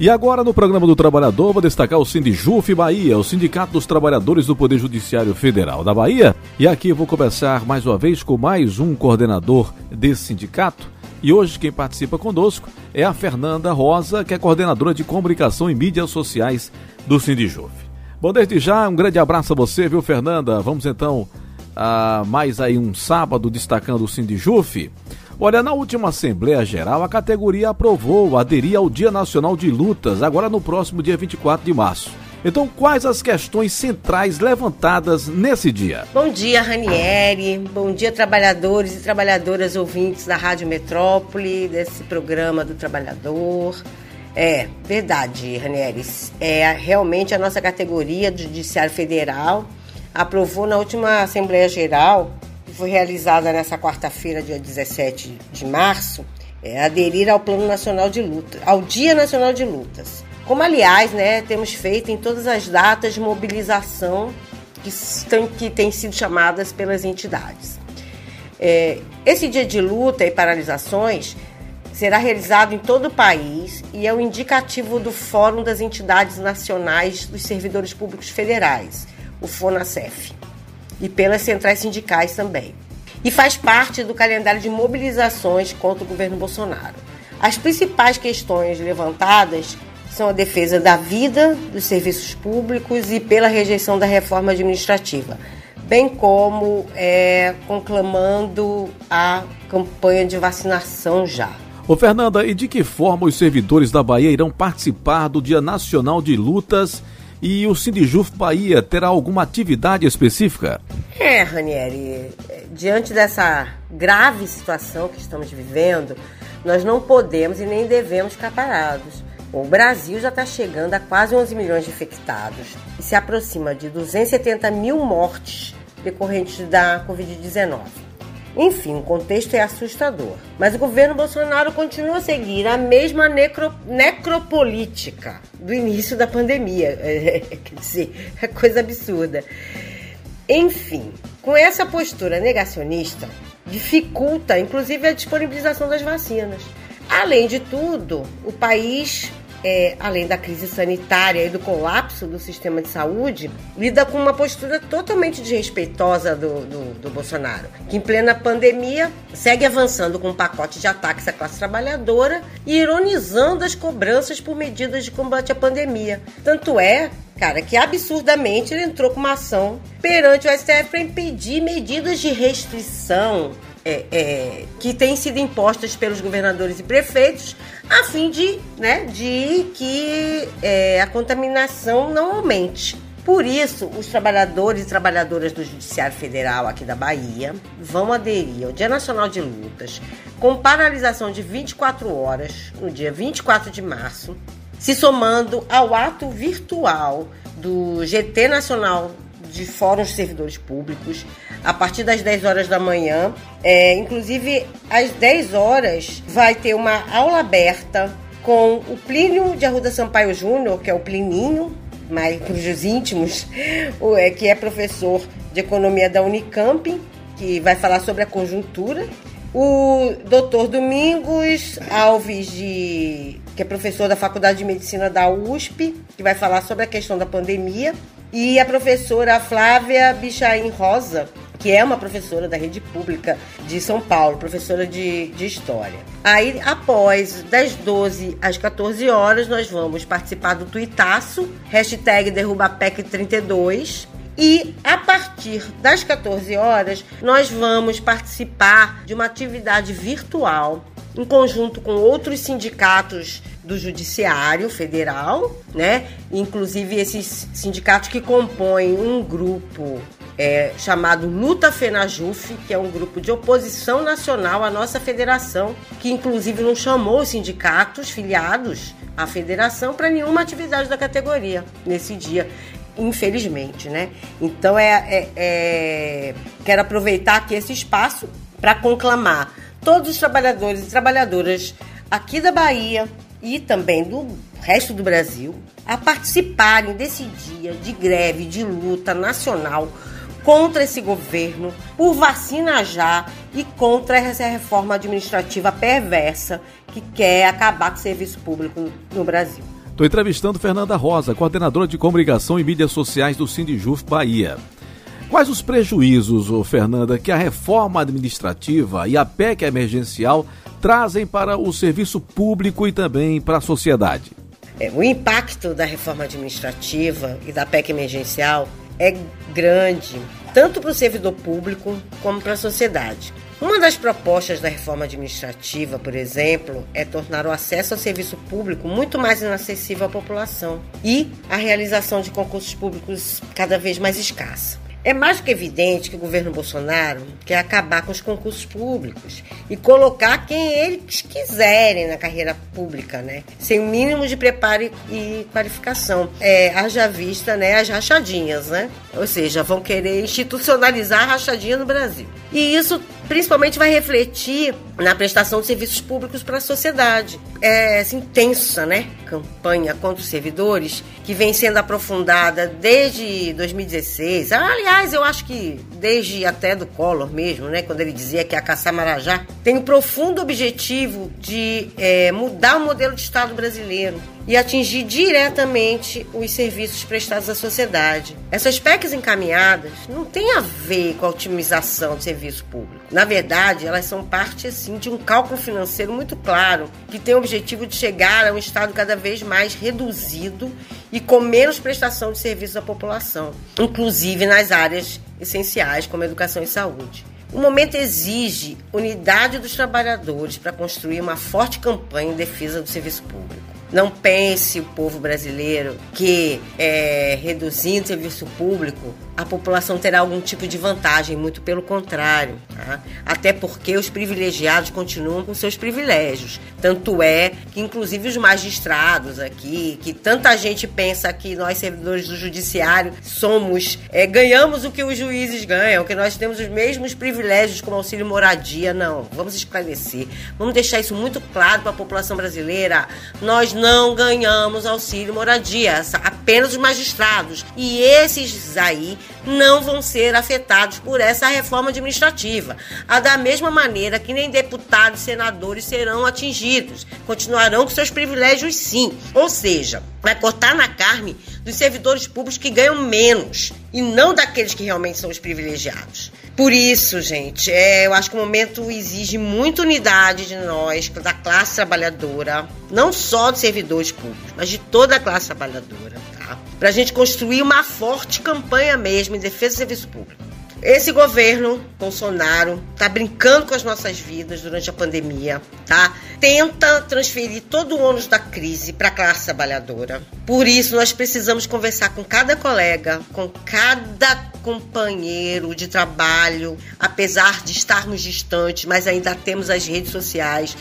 E agora no programa do Trabalhador vou destacar o Sindijuf Bahia, o Sindicato dos Trabalhadores do Poder Judiciário Federal da Bahia. E aqui vou conversar mais uma vez com mais um coordenador desse sindicato. E hoje quem participa conosco é a Fernanda Rosa, que é coordenadora de comunicação e mídias sociais do Sindijuf. Bom, desde já, um grande abraço a você, viu, Fernanda? Vamos então a mais aí um sábado destacando o Sindijuf. Olha, na última Assembleia Geral, a categoria aprovou aderir ao Dia Nacional de Lutas, agora no próximo dia 24 de março. Então, quais as questões centrais levantadas nesse dia? Bom dia, Ranieri. Bom dia, trabalhadores e trabalhadoras ouvintes da Rádio Metrópole, desse programa do Trabalhador. É, verdade, Ranieri. É realmente a nossa categoria do Judiciário Federal aprovou na última Assembleia Geral foi realizada nessa quarta-feira, dia 17 de março, é aderir ao Plano Nacional de Luta, ao Dia Nacional de Lutas. Como, aliás, né, temos feito em todas as datas de mobilização que, estão, que têm sido chamadas pelas entidades. É, esse dia de luta e paralisações será realizado em todo o país e é o indicativo do Fórum das Entidades Nacionais dos Servidores Públicos Federais, o FONACEF e pelas centrais sindicais também. E faz parte do calendário de mobilizações contra o governo Bolsonaro. As principais questões levantadas são a defesa da vida, dos serviços públicos e pela rejeição da reforma administrativa, bem como é, conclamando a campanha de vacinação já. Ô Fernanda, e de que forma os servidores da Bahia irão participar do Dia Nacional de Lutas e o Sindijuf Bahia terá alguma atividade específica? É, Ranieri, diante dessa grave situação que estamos vivendo, nós não podemos e nem devemos ficar parados. O Brasil já está chegando a quase 11 milhões de infectados e se aproxima de 270 mil mortes decorrentes da Covid-19. Enfim, o contexto é assustador. Mas o governo Bolsonaro continua a seguir a mesma necro, necropolítica do início da pandemia. É, quer dizer, é coisa absurda. Enfim, com essa postura negacionista, dificulta inclusive a disponibilização das vacinas. Além de tudo, o país é, além da crise sanitária e do colapso do sistema de saúde, lida com uma postura totalmente desrespeitosa do, do, do, Bolsonaro, que em plena pandemia segue avançando com um pacote de ataques à classe trabalhadora e ironizando as cobranças por medidas de combate à pandemia. Tanto é cara, que absurdamente ele entrou com uma ação perante o STF para impedir medidas de restrição é, é, que têm sido impostas pelos governadores e prefeitos a fim de, né, de que é, a contaminação não aumente. Por isso, os trabalhadores e trabalhadoras do Judiciário Federal aqui da Bahia vão aderir ao Dia Nacional de Lutas com paralisação de 24 horas no dia 24 de março, se somando ao ato virtual do GT Nacional de Fóruns de Servidores Públicos, a partir das 10 horas da manhã. É, inclusive, às 10 horas vai ter uma aula aberta com o Plínio de Arruda Sampaio Júnior, que é o Plininho, mais para os íntimos, é, que é professor de economia da Unicamp, que vai falar sobre a conjuntura. O doutor Domingos Alves, de, que é professor da Faculdade de Medicina da USP, que vai falar sobre a questão da pandemia. E a professora Flávia Bichain Rosa, que é uma professora da rede pública de São Paulo, professora de, de História. Aí, após das 12 às 14 horas, nós vamos participar do Tuitaço, hashtag DerrubaPEC32. E a partir das 14 horas, nós vamos participar de uma atividade virtual em conjunto com outros sindicatos do Judiciário Federal, né? Inclusive esses sindicatos que compõem um grupo é, chamado Luta Fenajuf, que é um grupo de oposição nacional à nossa federação, que inclusive não chamou os sindicatos filiados à federação para nenhuma atividade da categoria nesse dia infelizmente, né? Então é, é, é, quero aproveitar aqui esse espaço para conclamar todos os trabalhadores e trabalhadoras aqui da Bahia e também do resto do Brasil a participarem desse dia de greve, de luta nacional contra esse governo, por vacina já e contra essa reforma administrativa perversa que quer acabar com o serviço público no Brasil. Estou entrevistando Fernanda Rosa, coordenadora de comunicação e mídias sociais do Sindijuf Bahia. Quais os prejuízos, Fernanda, que a reforma administrativa e a PEC emergencial trazem para o serviço público e também para a sociedade? É, o impacto da reforma administrativa e da PEC emergencial é grande, tanto para o servidor público como para a sociedade. Uma das propostas da reforma administrativa, por exemplo, é tornar o acesso ao serviço público muito mais inacessível à população e a realização de concursos públicos cada vez mais escassa. É mais que evidente que o governo Bolsonaro quer acabar com os concursos públicos e colocar quem eles quiserem na carreira pública, né? Sem o mínimo de preparo e qualificação. É, haja vista, né, as rachadinhas, né? Ou seja, vão querer institucionalizar a rachadinha no Brasil. E isso principalmente vai refletir na prestação de serviços públicos para a sociedade. É essa intensa né, campanha contra os servidores, que vem sendo aprofundada desde 2016. Aliás, eu acho que desde até do Collor mesmo, né, quando ele dizia que a caçar Marajá tem o profundo objetivo de é, mudar o modelo de Estado brasileiro e atingir diretamente os serviços prestados à sociedade. Essas PECs encaminhadas não têm a ver com a otimização do serviço público. Na verdade, elas são parte assim de um cálculo financeiro muito claro, que tem o objetivo de chegar a um estado cada vez mais reduzido e com menos prestação de serviços à população, inclusive nas áreas essenciais como educação e saúde. O momento exige unidade dos trabalhadores para construir uma forte campanha em defesa do serviço público. Não pense o povo brasileiro que é, reduzindo o serviço público a população terá algum tipo de vantagem, muito pelo contrário. Tá? Até porque os privilegiados continuam com seus privilégios. Tanto é que, inclusive, os magistrados aqui, que tanta gente pensa que nós, servidores do judiciário, somos, é, ganhamos o que os juízes ganham, que nós temos os mesmos privilégios como auxílio moradia. Não, vamos esclarecer. Vamos deixar isso muito claro para a população brasileira. Nós não ganhamos auxílio moradia, apenas os magistrados. E esses aí não vão ser afetados por essa reforma administrativa. A da mesma maneira que nem deputados e senadores serão atingidos, continuarão com seus privilégios sim. Ou seja, vai cortar na carne dos servidores públicos que ganham menos e não daqueles que realmente são os privilegiados. Por isso, gente, é, eu acho que o momento exige muita unidade de nós, da classe trabalhadora, não só dos servidores públicos, mas de toda a classe trabalhadora, tá? Para a gente construir uma forte campanha mesmo em defesa do serviço público. Esse governo Bolsonaro tá brincando com as nossas vidas durante a pandemia, tá? Tenta transferir todo o ônus da crise para a classe trabalhadora. Por isso nós precisamos conversar com cada colega, com cada companheiro de trabalho, apesar de estarmos distantes, mas ainda temos as redes sociais,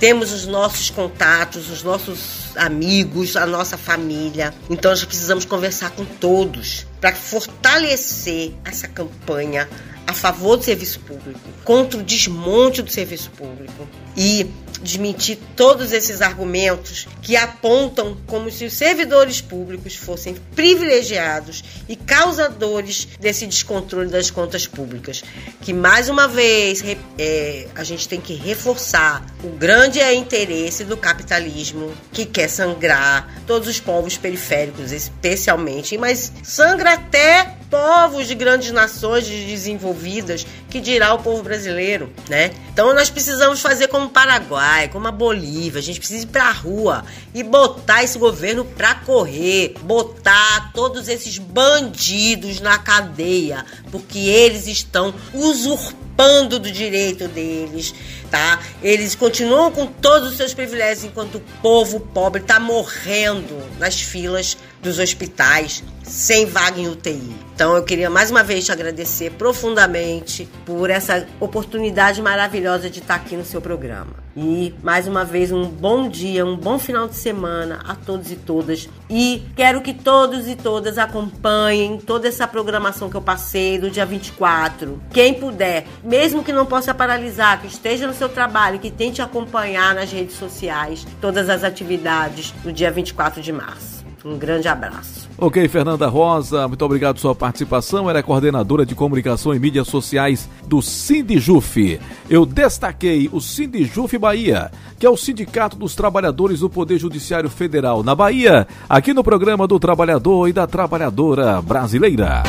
temos os nossos contatos, os nossos amigos, a nossa família. Então nós precisamos conversar com todos para fortalecer essa campanha a favor do serviço público, contra o desmonte do serviço público e desmentir todos esses argumentos que apontam como se os servidores públicos fossem privilegiados e causadores desse descontrole das contas públicas. Que mais uma vez é, a gente tem que reforçar o grande interesse do capitalismo que quer sangrar todos os povos periféricos, especialmente, mas sangra até povos de grandes nações desenvolvidas, que dirá o povo brasileiro, né? Então nós precisamos fazer como o Paraguai, como a Bolívia, a gente precisa ir para a rua e botar esse governo para correr, botar todos esses bandidos na cadeia, porque eles estão usurpando do direito deles, tá? Eles continuam com todos os seus privilégios enquanto o povo pobre está morrendo nas filas dos hospitais sem vaga em UTI. Então eu queria mais uma vez te agradecer profundamente por essa oportunidade maravilhosa de estar aqui no seu programa. E mais uma vez um bom dia, um bom final de semana a todos e todas. E quero que todos e todas acompanhem toda essa programação que eu passei do dia 24. Quem puder, mesmo que não possa paralisar, que esteja no seu trabalho, que tente acompanhar nas redes sociais todas as atividades do dia 24 de março. Um grande abraço. Ok, Fernanda Rosa, muito obrigado pela sua participação. Ela é coordenadora de comunicação e mídias sociais do Sindijuf. Eu destaquei o Sindijuf Bahia, que é o Sindicato dos Trabalhadores do Poder Judiciário Federal na Bahia, aqui no programa do Trabalhador e da Trabalhadora Brasileira.